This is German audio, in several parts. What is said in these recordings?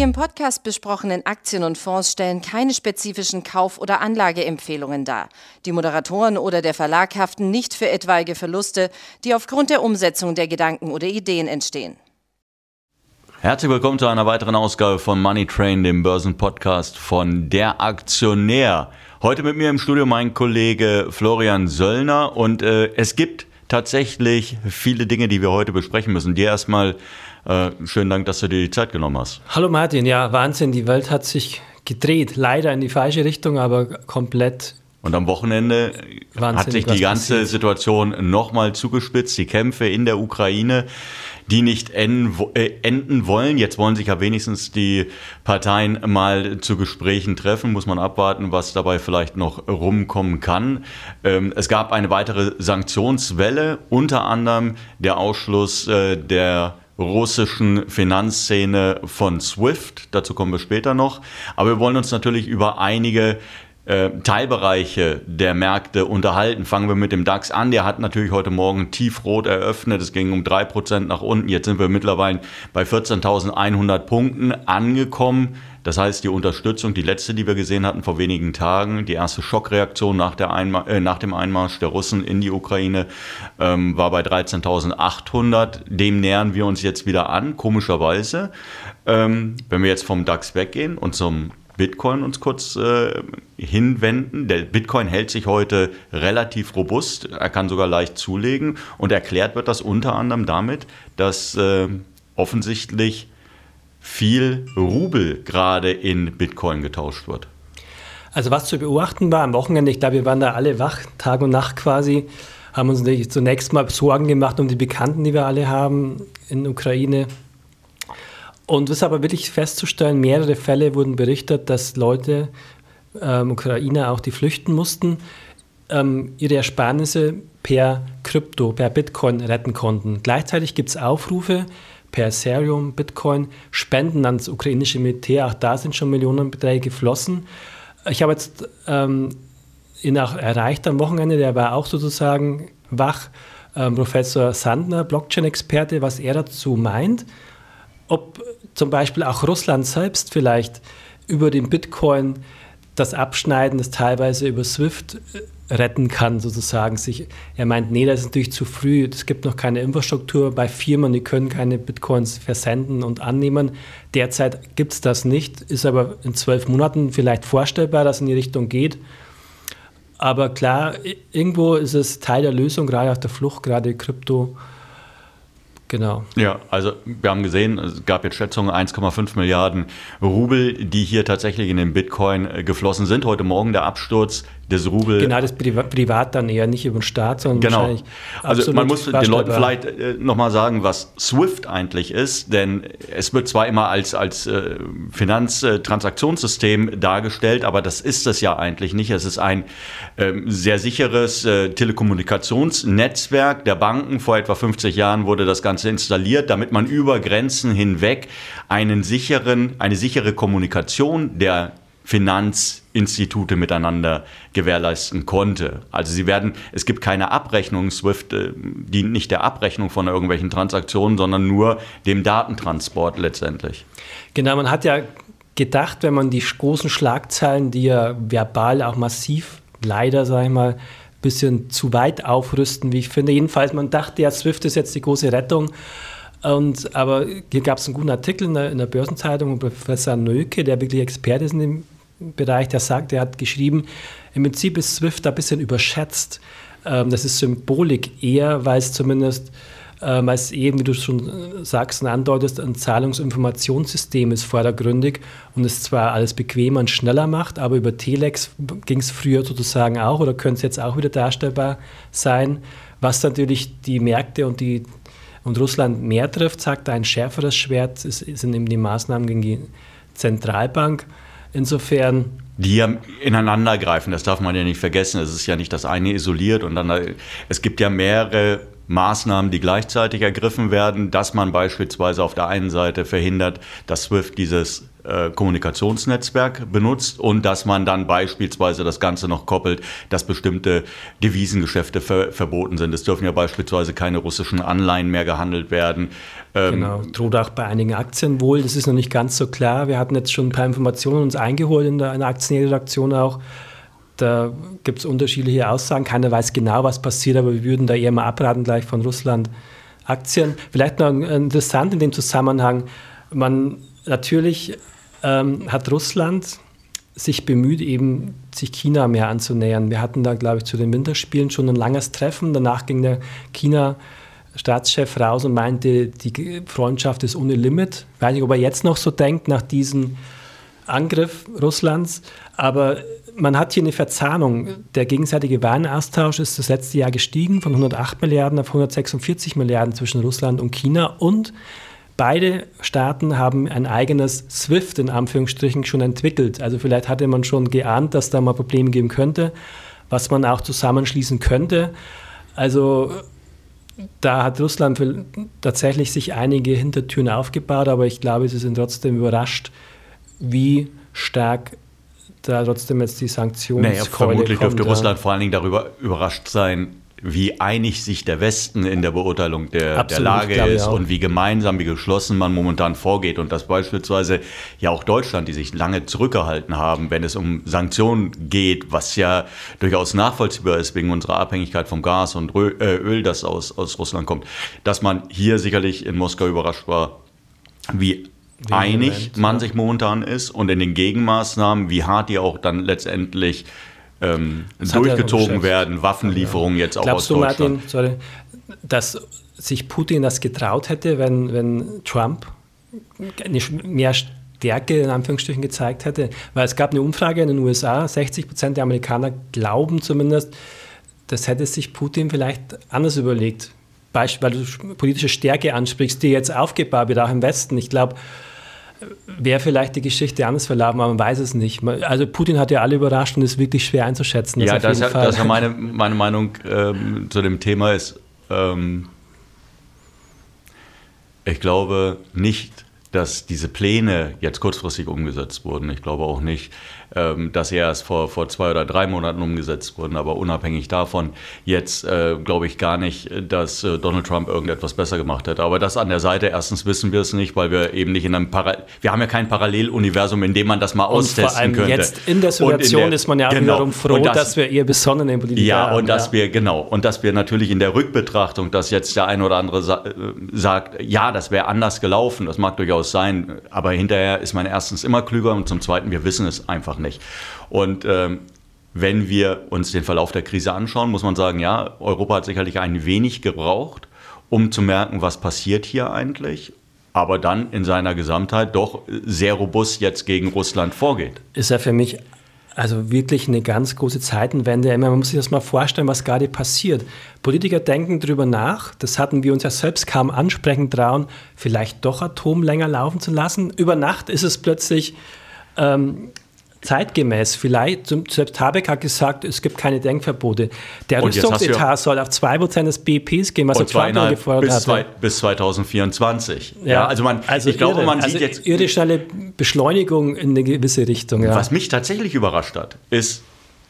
Die im Podcast besprochenen Aktien und Fonds stellen keine spezifischen Kauf- oder Anlageempfehlungen dar. Die Moderatoren oder der Verlag haften nicht für etwaige Verluste, die aufgrund der Umsetzung der Gedanken oder Ideen entstehen. Herzlich willkommen zu einer weiteren Ausgabe von Money Train, dem Börsenpodcast von Der Aktionär. Heute mit mir im Studio mein Kollege Florian Söllner und äh, es gibt tatsächlich viele Dinge, die wir heute besprechen müssen. Dir erstmal äh, schönen Dank, dass du dir die Zeit genommen hast. Hallo Martin, ja, Wahnsinn, die Welt hat sich gedreht. Leider in die falsche Richtung, aber komplett. Und am Wochenende hat sich die ganze passiert. Situation nochmal zugespitzt. Die Kämpfe in der Ukraine, die nicht enden, äh, enden wollen. Jetzt wollen sich ja wenigstens die Parteien mal zu Gesprächen treffen. Muss man abwarten, was dabei vielleicht noch rumkommen kann. Ähm, es gab eine weitere Sanktionswelle, unter anderem der Ausschluss äh, der russischen Finanzszene von SWIFT. Dazu kommen wir später noch. Aber wir wollen uns natürlich über einige äh, Teilbereiche der Märkte unterhalten. Fangen wir mit dem DAX an. Der hat natürlich heute Morgen tiefrot eröffnet. Es ging um 3% nach unten. Jetzt sind wir mittlerweile bei 14.100 Punkten angekommen. Das heißt, die Unterstützung, die letzte, die wir gesehen hatten vor wenigen Tagen, die erste Schockreaktion nach, Einma äh, nach dem Einmarsch der Russen in die Ukraine, ähm, war bei 13.800. Dem nähern wir uns jetzt wieder an, komischerweise. Ähm, wenn wir jetzt vom DAX weggehen und zum Bitcoin uns kurz äh, hinwenden. Der Bitcoin hält sich heute relativ robust. Er kann sogar leicht zulegen. Und erklärt wird das unter anderem damit, dass äh, offensichtlich viel Rubel gerade in Bitcoin getauscht wird. Also was zu beobachten war am Wochenende, ich glaube, wir waren da alle wach, Tag und Nacht quasi, haben uns zunächst mal Sorgen gemacht um die Bekannten, die wir alle haben in Ukraine. Und es ist aber wirklich festzustellen, mehrere Fälle wurden berichtet, dass Leute, ähm, Ukrainer auch, die flüchten mussten, ähm, ihre Ersparnisse per Krypto, per Bitcoin retten konnten. Gleichzeitig gibt es Aufrufe, per Ethereum, Bitcoin, Spenden ans ukrainische Militär. Auch da sind schon Millionenbeträge geflossen. Ich habe jetzt ähm, ihn auch erreicht am Wochenende, der war auch sozusagen wach. Ähm, Professor Sandner, Blockchain-Experte, was er dazu meint, ob zum Beispiel auch Russland selbst vielleicht über den Bitcoin das Abschneiden, das teilweise über SWIFT äh, retten kann, sozusagen. Sich, er meint, nee, das ist natürlich zu früh. Es gibt noch keine Infrastruktur bei Firmen, die können keine Bitcoins versenden und annehmen. Derzeit gibt es das nicht, ist aber in zwölf Monaten vielleicht vorstellbar, dass es in die Richtung geht. Aber klar, irgendwo ist es Teil der Lösung, gerade auf der Flucht, gerade Krypto. Genau. Ja, also wir haben gesehen, es gab jetzt Schätzungen 1,5 Milliarden Rubel, die hier tatsächlich in den Bitcoin äh, geflossen sind. Heute Morgen der Absturz des Rubel. Genau, das Privat dann eher nicht über den Staat, sondern genau. wahrscheinlich. Also man muss den Leuten vielleicht äh, nochmal sagen, was SWIFT eigentlich ist, denn es wird zwar immer als, als äh, Finanztransaktionssystem dargestellt, aber das ist es ja eigentlich nicht. Es ist ein äh, sehr sicheres äh, Telekommunikationsnetzwerk der Banken. Vor etwa 50 Jahren wurde das Ganze installiert, damit man über Grenzen hinweg einen sicheren, eine sichere Kommunikation der Finanzinstitute miteinander gewährleisten konnte. Also sie werden, es gibt keine Abrechnung, SWIFT äh, dient nicht der Abrechnung von irgendwelchen Transaktionen, sondern nur dem Datentransport letztendlich. Genau, man hat ja gedacht, wenn man die großen Schlagzeilen, die ja verbal auch massiv, leider, sage ich mal, ein bisschen zu weit aufrüsten, wie ich finde. Jedenfalls, man dachte ja, SWIFT ist jetzt die große Rettung. Und, aber hier gab es einen guten Artikel in der, in der Börsenzeitung von Professor Nöke, der wirklich Experte ist in dem Bereich, der sagt, er hat geschrieben, im Prinzip ist SWIFT ein bisschen überschätzt. Ähm, das ist Symbolik eher, weil es zumindest, ähm, weil es eben, wie du schon sagst und andeutest, ein Zahlungsinformationssystem ist vordergründig und es zwar alles bequemer und schneller macht, aber über Telex ging es früher sozusagen auch oder könnte es jetzt auch wieder darstellbar sein, was natürlich die Märkte und die und Russland mehr trifft, sagt ein schärferes Schwert sind eben die Maßnahmen gegen die Zentralbank. Insofern. Die ja ineinander greifen, das darf man ja nicht vergessen. Es ist ja nicht das eine isoliert und dann, es gibt ja mehrere Maßnahmen, die gleichzeitig ergriffen werden, dass man beispielsweise auf der einen Seite verhindert, dass SWIFT dieses äh, Kommunikationsnetzwerk benutzt und dass man dann beispielsweise das Ganze noch koppelt, dass bestimmte Devisengeschäfte ver verboten sind. Es dürfen ja beispielsweise keine russischen Anleihen mehr gehandelt werden. Ähm, genau, droht auch bei einigen Aktien wohl. Das ist noch nicht ganz so klar. Wir hatten jetzt schon ein paar Informationen uns eingeholt in der, in der Aktienredaktion auch. Da gibt es unterschiedliche Aussagen. Keiner weiß genau, was passiert, aber wir würden da eher mal abraten gleich von Russland Aktien. Vielleicht noch interessant in dem Zusammenhang, man natürlich ähm, hat Russland sich bemüht, eben sich China mehr anzunähern. Wir hatten da, glaube ich, zu den Winterspielen schon ein langes Treffen. Danach ging der China-Staatschef raus und meinte, die Freundschaft ist ohne Limit. Ich weiß nicht, ob er jetzt noch so denkt nach diesem Angriff Russlands, aber man hat hier eine Verzahnung. Der gegenseitige Warenaustausch ist das letzte Jahr gestiegen von 108 Milliarden auf 146 Milliarden zwischen Russland und China und Beide Staaten haben ein eigenes SWIFT in Anführungsstrichen schon entwickelt. Also vielleicht hatte man schon geahnt, dass da mal Probleme geben könnte, was man auch zusammenschließen könnte. Also da hat Russland tatsächlich sich einige Hintertüren aufgebaut, aber ich glaube, sie sind trotzdem überrascht, wie stark da trotzdem jetzt die Sanktionen. Naja, vermutlich dürfte Russland vor allen Dingen darüber überrascht sein, wie einig sich der Westen in der Beurteilung der, Absolut, der Lage ist und wie gemeinsam, wie geschlossen man momentan vorgeht. Und dass beispielsweise ja auch Deutschland, die sich lange zurückgehalten haben, wenn es um Sanktionen geht, was ja durchaus nachvollziehbar ist wegen unserer Abhängigkeit vom Gas und äh, Öl, das aus, aus Russland kommt, dass man hier sicherlich in Moskau überrascht war, wie einig man sich momentan ist und in den Gegenmaßnahmen, wie hart die auch dann letztendlich ähm, durchgezogen ja werden, Waffenlieferungen ja. jetzt auch Glaubst aus du, Deutschland. Martin, sorry, dass sich Putin das getraut hätte, wenn, wenn Trump mehr Stärke in Anführungsstrichen gezeigt hätte? Weil es gab eine Umfrage in den USA, 60 Prozent der Amerikaner glauben zumindest, das hätte sich Putin vielleicht anders überlegt. Beispiel, weil du politische Stärke ansprichst, die jetzt aufgebaut wird, auch im Westen. Ich glaube, wäre vielleicht die Geschichte anders verlaufen, aber man weiß es nicht. Also Putin hat ja alle überrascht und ist wirklich schwer einzuschätzen. Ja, das, das, das meine, meine Meinung ähm, zu dem Thema ist, ähm, ich glaube nicht, dass diese Pläne jetzt kurzfristig umgesetzt wurden. Ich glaube auch nicht, ähm, dass sie erst vor, vor zwei oder drei Monaten umgesetzt wurden. Aber unabhängig davon, jetzt äh, glaube ich gar nicht, dass äh, Donald Trump irgendetwas besser gemacht hätte. Aber das an der Seite, erstens wissen wir es nicht, weil wir eben nicht in einem Parallel, wir haben ja kein Paralleluniversum, in dem man das mal und austesten vor allem könnte. Jetzt in der Situation der, ist man ja genau, wiederum froh, das, dass wir eher besonnen in Politik ja, haben. Und dass ja. wir, genau, und dass wir natürlich in der Rückbetrachtung, dass jetzt der eine oder andere sa äh, sagt, ja, das wäre anders gelaufen, das mag durchaus sein, aber hinterher ist man erstens immer klüger und zum Zweiten, wir wissen es einfach nicht. Und ähm, wenn wir uns den Verlauf der Krise anschauen, muss man sagen, ja, Europa hat sicherlich ein wenig gebraucht, um zu merken, was passiert hier eigentlich. Aber dann in seiner Gesamtheit doch sehr robust jetzt gegen Russland vorgeht. Ist ja für mich also wirklich eine ganz große Zeitenwende. Man muss sich das mal vorstellen, was gerade passiert. Politiker denken darüber nach, das hatten wir uns ja selbst kaum ansprechen trauen, vielleicht doch Atom länger laufen zu lassen. Über Nacht ist es plötzlich ähm, zeitgemäß. Vielleicht, selbst Habeck hat gesagt, es gibt keine Denkverbote. Der Rüstungsetat soll auf 2% des BIPs gehen, was er Trump gefordert bis. Zwei, bis 2024. Ja, ja also man, also ich irre, glaube, man also sieht jetzt... Irre schnelle Beschleunigung in eine gewisse Richtung. Ja. Was mich tatsächlich überrascht hat, ist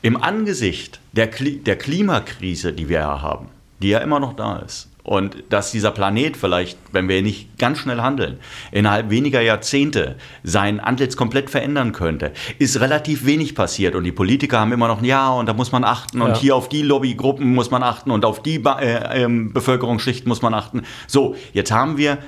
im Angesicht der, Kli der Klimakrise, die wir ja haben, die ja immer noch da ist, und dass dieser Planet vielleicht, wenn wir nicht ganz schnell handeln, innerhalb weniger Jahrzehnte sein Antlitz komplett verändern könnte, ist relativ wenig passiert. Und die Politiker haben immer noch, ja, und da muss man achten und ja. hier auf die Lobbygruppen muss man achten und auf die äh, äh, Bevölkerungsschichten muss man achten. So, jetzt haben wir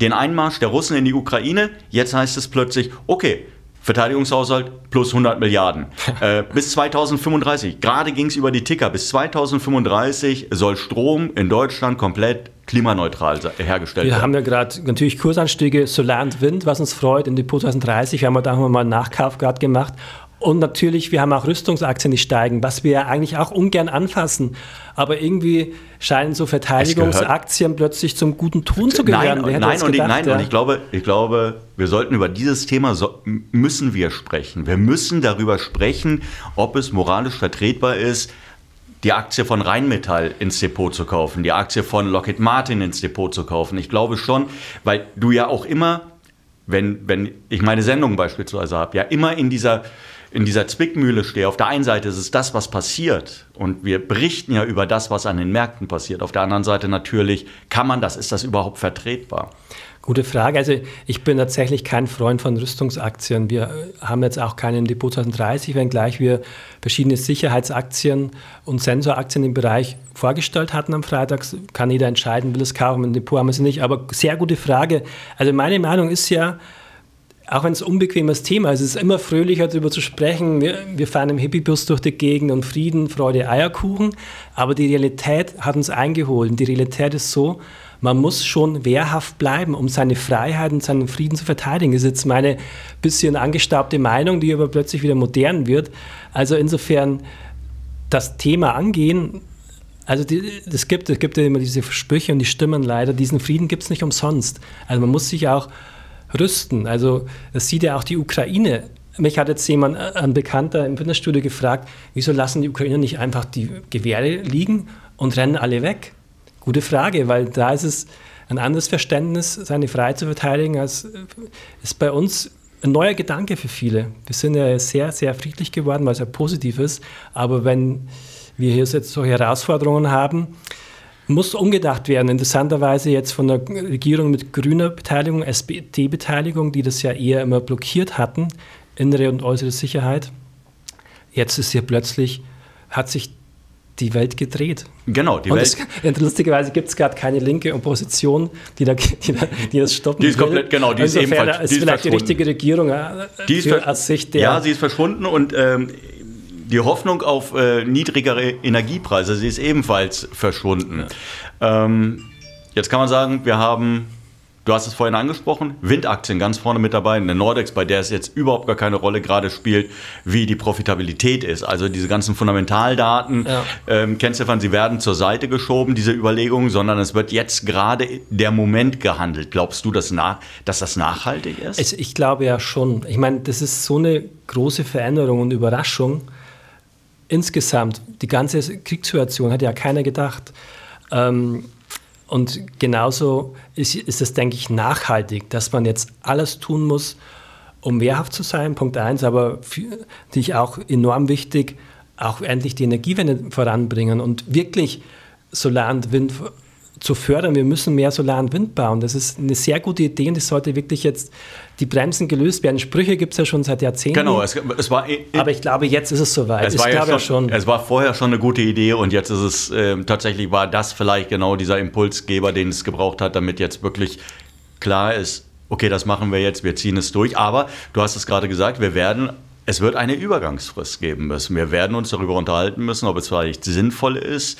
den Einmarsch der Russen in die Ukraine. Jetzt heißt es plötzlich, okay, Verteidigungshaushalt plus 100 Milliarden. äh, bis 2035, gerade ging es über die Ticker, bis 2035 soll Strom in Deutschland komplett klimaneutral hergestellt werden. Wir haben ja gerade natürlich Kursanstiege Solar und Wind, was uns freut, in Depot 2030. Wir haben da mal einen Nachkauf gerade gemacht. Und natürlich, wir haben auch Rüstungsaktien, die steigen, was wir ja eigentlich auch ungern anfassen. Aber irgendwie scheinen so Verteidigungsaktien plötzlich zum guten Ton zu gehören. Nein, nein, und, gedacht, nein ja? und ich glaube, ich glaube, wir sollten über dieses Thema so, müssen wir sprechen. Wir müssen darüber sprechen, ob es moralisch vertretbar ist, die Aktie von Rheinmetall ins Depot zu kaufen, die Aktie von Lockheed Martin ins Depot zu kaufen. Ich glaube schon, weil du ja auch immer wenn, wenn ich meine Sendung beispielsweise habe, ja immer in dieser, in dieser Zwickmühle stehe. Auf der einen Seite ist es das, was passiert. Und wir berichten ja über das, was an den Märkten passiert. Auf der anderen Seite natürlich, kann man das, ist das überhaupt vertretbar? Gute Frage. Also ich bin tatsächlich kein Freund von Rüstungsaktien. Wir haben jetzt auch keinen Depot 2030, wenngleich wir verschiedene Sicherheitsaktien und Sensoraktien im Bereich vorgestellt hatten am Freitag. Kann jeder entscheiden, will es kaufen, im Depot haben wir sie nicht. Aber sehr gute Frage. Also meine Meinung ist ja, auch wenn es ein unbequemes Thema ist, es ist immer fröhlicher darüber zu sprechen. Wir, wir fahren im Hippiebus durch die Gegend und Frieden, Freude, Eierkuchen. Aber die Realität hat uns eingeholt. Und die Realität ist so, man muss schon wehrhaft bleiben, um seine Freiheit und seinen Frieden zu verteidigen. Das ist jetzt meine bisschen angestaubte Meinung, die aber plötzlich wieder modern wird. Also insofern das Thema angehen, also es gibt, es gibt ja immer diese Sprüche und die stimmen leider, diesen Frieden gibt es nicht umsonst. Also man muss sich auch rüsten. Also das sieht ja auch die Ukraine. Mich hat jetzt jemand, äh, ein Bekannter im Fitnessstudio gefragt, wieso lassen die Ukrainer nicht einfach die Gewehre liegen und rennen alle weg? Gute Frage, weil da ist es ein anderes Verständnis, seine Freiheit zu verteidigen, als ist bei uns ein neuer Gedanke für viele. Wir sind ja sehr, sehr friedlich geworden, was ja positiv ist. Aber wenn wir hier jetzt solche Herausforderungen haben, muss umgedacht werden. Interessanterweise jetzt von der Regierung mit grüner Beteiligung, SPD-Beteiligung, die das ja eher immer blockiert hatten, innere und äußere Sicherheit. Jetzt ist hier plötzlich, hat sich die Welt gedreht. Genau, die und Welt. Es, lustigerweise gibt es gerade keine linke Opposition, die, da, die, da, die das stoppen Die ist will. komplett, genau, die Insofern ist ebenfalls. ist vielleicht die richtige Regierung äh, die ist für, aus Sicht der. Ja, sie ist verschwunden und ähm, die Hoffnung auf äh, niedrigere Energiepreise, sie ist ebenfalls verschwunden. Ja. Ähm, jetzt kann man sagen, wir haben Du hast es vorhin angesprochen, Windaktien ganz vorne mit dabei, eine Nordex, bei der es jetzt überhaupt gar keine Rolle gerade spielt, wie die Profitabilität ist. Also diese ganzen Fundamentaldaten, ja. ähm, Ken Stefan, sie werden zur Seite geschoben, diese Überlegungen, sondern es wird jetzt gerade der Moment gehandelt. Glaubst du, dass, nach, dass das nachhaltig ist? Also ich glaube ja schon. Ich meine, das ist so eine große Veränderung und Überraschung. Insgesamt, die ganze Kriegssituation hat ja keiner gedacht. Ähm, und genauso ist, ist es, denke ich, nachhaltig, dass man jetzt alles tun muss, um wehrhaft zu sein, Punkt eins, aber für dich auch enorm wichtig, auch endlich die Energiewende voranbringen und wirklich Solar und Wind zu fördern. Wir müssen mehr Solar- und Wind bauen. Das ist eine sehr gute Idee und das sollte wirklich jetzt die Bremsen gelöst werden. Sprüche gibt es ja schon seit Jahrzehnten. Genau, es, es war. Aber ich glaube, jetzt ist es soweit. Es, war ja schon, schon, es war vorher schon eine gute Idee und jetzt ist es äh, tatsächlich war das vielleicht genau dieser Impulsgeber, den es gebraucht hat, damit jetzt wirklich klar ist, okay, das machen wir jetzt, wir ziehen es durch. Aber du hast es gerade gesagt, wir werden es wird eine Übergangsfrist geben müssen. Wir werden uns darüber unterhalten müssen, ob es vielleicht sinnvoll ist,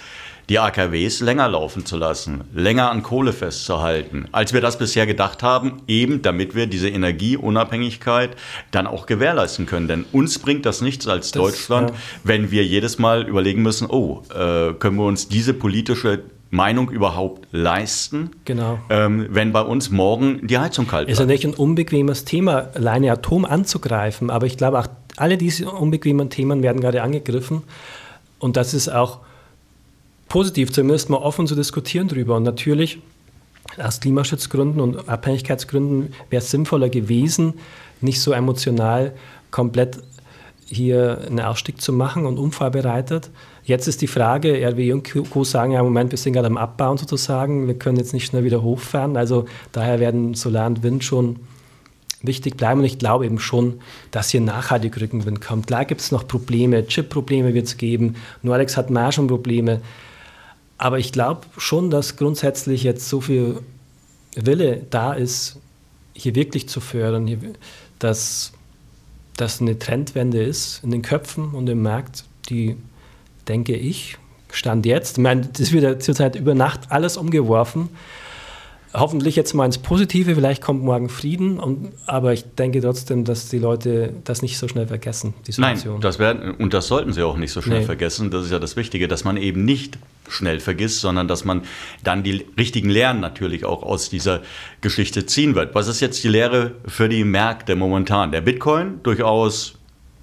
die AKWs länger laufen zu lassen, länger an Kohle festzuhalten, als wir das bisher gedacht haben, eben damit wir diese Energieunabhängigkeit dann auch gewährleisten können. Denn uns bringt das nichts als das, Deutschland, ja. wenn wir jedes Mal überlegen müssen, oh, äh, können wir uns diese politische Meinung überhaupt leisten, genau. ähm, wenn bei uns morgen die Heizung kalt ist. Es ist natürlich ein unbequemes Thema, alleine Atom anzugreifen, aber ich glaube auch, alle diese unbequemen Themen werden gerade angegriffen und das ist auch positiv, zumindest mal offen zu diskutieren drüber. Und natürlich aus Klimaschutzgründen und Abhängigkeitsgründen wäre es sinnvoller gewesen, nicht so emotional komplett hier einen Ausstieg zu machen und unvorbereitet. Jetzt ist die Frage, RWE und Co. sagen ja im Moment, wir sind gerade am Abbauen sozusagen, wir können jetzt nicht schnell wieder hochfahren. Also daher werden Solar und Wind schon wichtig bleiben. Und ich glaube eben schon, dass hier nachhaltig Rückenwind kommt. Klar gibt es noch Probleme, Chip-Probleme wird es geben, Nordex hat Margenprobleme. Aber ich glaube schon, dass grundsätzlich jetzt so viel Wille da ist, hier wirklich zu fördern, hier, dass das eine Trendwende ist in den Köpfen und im Markt, die, denke ich, stand jetzt. Ich meine, das wird ja zurzeit über Nacht alles umgeworfen hoffentlich jetzt mal ins Positive, vielleicht kommt morgen Frieden, und, aber ich denke trotzdem, dass die Leute das nicht so schnell vergessen, die Situation. Nein, das werden, und das sollten sie auch nicht so schnell nee. vergessen. Das ist ja das Wichtige, dass man eben nicht schnell vergisst, sondern dass man dann die richtigen Lehren natürlich auch aus dieser Geschichte ziehen wird. Was ist jetzt die Lehre für die Märkte momentan? Der Bitcoin durchaus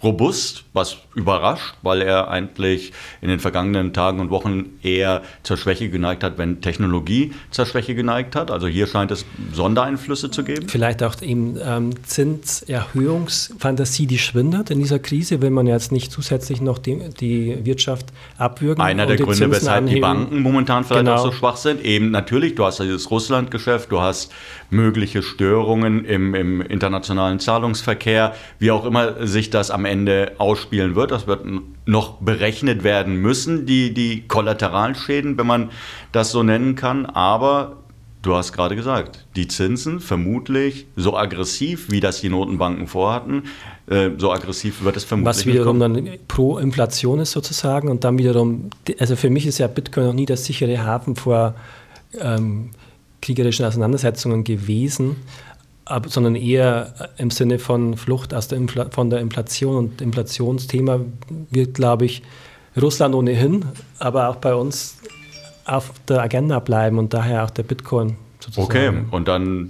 robust, was überrascht, weil er eigentlich in den vergangenen Tagen und Wochen eher zur Schwäche geneigt hat, wenn Technologie zur Schwäche geneigt hat. Also hier scheint es Sondereinflüsse zu geben. Vielleicht auch eben ähm, Zinserhöhungsfantasie, die schwindet in dieser Krise, will man jetzt nicht zusätzlich noch die, die Wirtschaft abwürgen. Einer der Gründe, Zinsen weshalb anheben. die Banken momentan vielleicht genau. auch so schwach sind. Eben natürlich, du hast dieses Russland-Geschäft, du hast mögliche Störungen im, im internationalen Zahlungsverkehr, wie auch immer sich das am Ende ausspielen wird. Das wird noch berechnet werden müssen, die, die Kollateralschäden, wenn man das so nennen kann. Aber du hast gerade gesagt, die Zinsen vermutlich so aggressiv, wie das die Notenbanken vorhatten, äh, so aggressiv wird es vermutlich Was wiederum dann pro Inflation ist sozusagen und dann wiederum, also für mich ist ja Bitcoin noch nie der sichere Hafen vor ähm, kriegerischen Auseinandersetzungen gewesen sondern eher im Sinne von Flucht aus der von der Inflation. Und Inflationsthema wird, glaube ich, Russland ohnehin, aber auch bei uns auf der Agenda bleiben und daher auch der Bitcoin sozusagen. Okay, und dann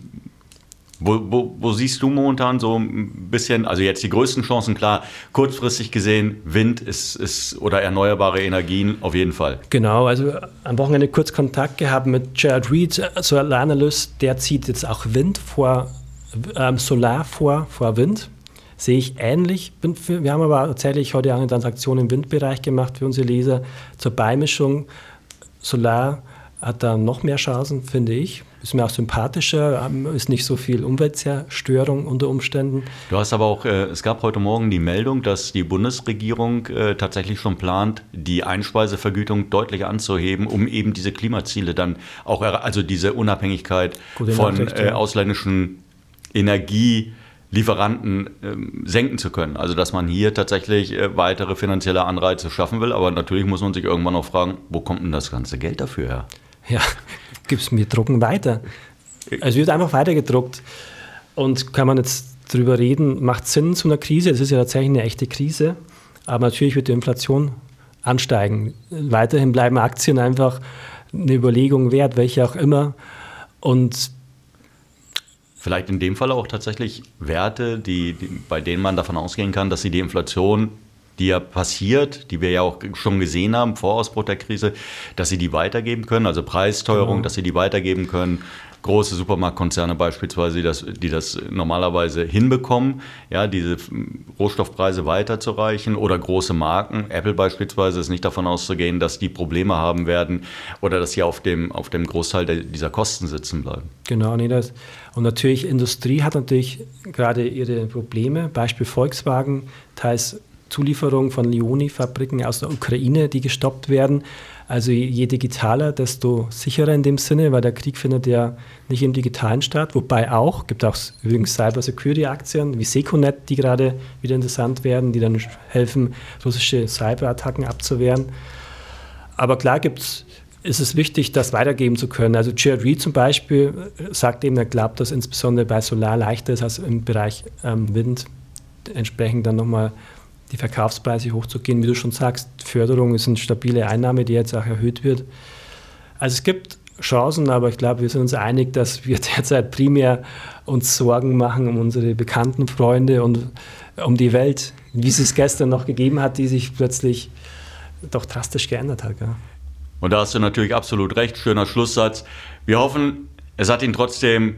wo, wo, wo, siehst du momentan so ein bisschen, also jetzt die größten Chancen, klar, kurzfristig gesehen, Wind ist, ist oder erneuerbare Energien auf jeden Fall. Genau, also am Wochenende kurz Kontakt gehabt mit Gerald Reed, so ein Analyst, der zieht jetzt auch Wind vor ähm, Solar vor, vor Wind. Sehe ich ähnlich. Wir haben aber tatsächlich heute eine Transaktion im Windbereich gemacht für unsere Leser zur Beimischung. Solar hat da noch mehr Chancen, finde ich. Ist mir auch sympathischer, ähm, ist nicht so viel Umweltzerstörung unter Umständen. Du hast aber auch, äh, es gab heute Morgen die Meldung, dass die Bundesregierung äh, tatsächlich schon plant, die Einspeisevergütung deutlich anzuheben, um eben diese Klimaziele dann auch, also diese Unabhängigkeit Gute von äh, ausländischen Energielieferanten ähm, senken zu können. Also dass man hier tatsächlich äh, weitere finanzielle Anreize schaffen will. Aber natürlich muss man sich irgendwann noch fragen, wo kommt denn das ganze Geld dafür her? Ja, gib's mir drucken weiter. Es wird einfach weitergedruckt. Und kann man jetzt drüber reden, macht Sinn zu einer Krise? Das ist ja tatsächlich eine echte Krise. Aber natürlich wird die Inflation ansteigen. Weiterhin bleiben Aktien einfach eine Überlegung wert, welche auch immer. Und Vielleicht in dem Fall auch tatsächlich Werte, die, die, bei denen man davon ausgehen kann, dass sie die Inflation, die ja passiert, die wir ja auch schon gesehen haben vor Ausbruch der Krise, dass sie die weitergeben können, also Preissteuerung, genau. dass sie die weitergeben können große Supermarktkonzerne beispielsweise, die das, die das normalerweise hinbekommen, ja, diese Rohstoffpreise weiterzureichen oder große Marken. Apple beispielsweise ist nicht davon auszugehen, dass die Probleme haben werden oder dass sie auf dem, auf dem Großteil der, dieser Kosten sitzen bleiben. Genau, nee, das. Und natürlich, Industrie hat natürlich gerade ihre Probleme. Beispiel Volkswagen, teils Zulieferung von Leoni-Fabriken aus der Ukraine, die gestoppt werden. Also je digitaler, desto sicherer in dem Sinne, weil der Krieg findet ja nicht im Digitalen statt. Wobei auch, gibt auch übrigens Cyber-Security-Aktien wie Seconet, die gerade wieder interessant werden, die dann helfen, russische Cyberattacken abzuwehren. Aber klar gibt's, ist es wichtig, das weitergeben zu können. Also Jared Reed zum Beispiel sagt eben, er glaubt, dass insbesondere bei Solar leichter ist als im Bereich ähm, Wind entsprechend dann nochmal die Verkaufspreise hochzugehen. Wie du schon sagst, Förderung ist eine stabile Einnahme, die jetzt auch erhöht wird. Also es gibt Chancen, aber ich glaube, wir sind uns einig, dass wir derzeit primär uns Sorgen machen um unsere bekannten Freunde und um die Welt, wie es es gestern noch gegeben hat, die sich plötzlich doch drastisch geändert hat. Ja. Und da hast du natürlich absolut recht. Schöner Schlusssatz. Wir hoffen, es hat Ihnen trotzdem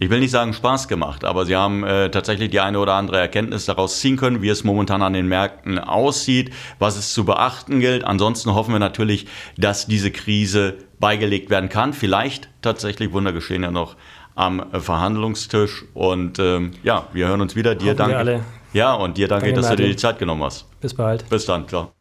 ich will nicht sagen Spaß gemacht, aber sie haben äh, tatsächlich die eine oder andere Erkenntnis daraus ziehen können, wie es momentan an den Märkten aussieht, was es zu beachten gilt. Ansonsten hoffen wir natürlich, dass diese Krise beigelegt werden kann. Vielleicht tatsächlich Wunder geschehen ja noch am Verhandlungstisch. Und ähm, ja, wir hören uns wieder. Dir danke. Ja, und dir danke, danke dass du dir die Zeit genommen hast. Bis bald. Bis dann, klar.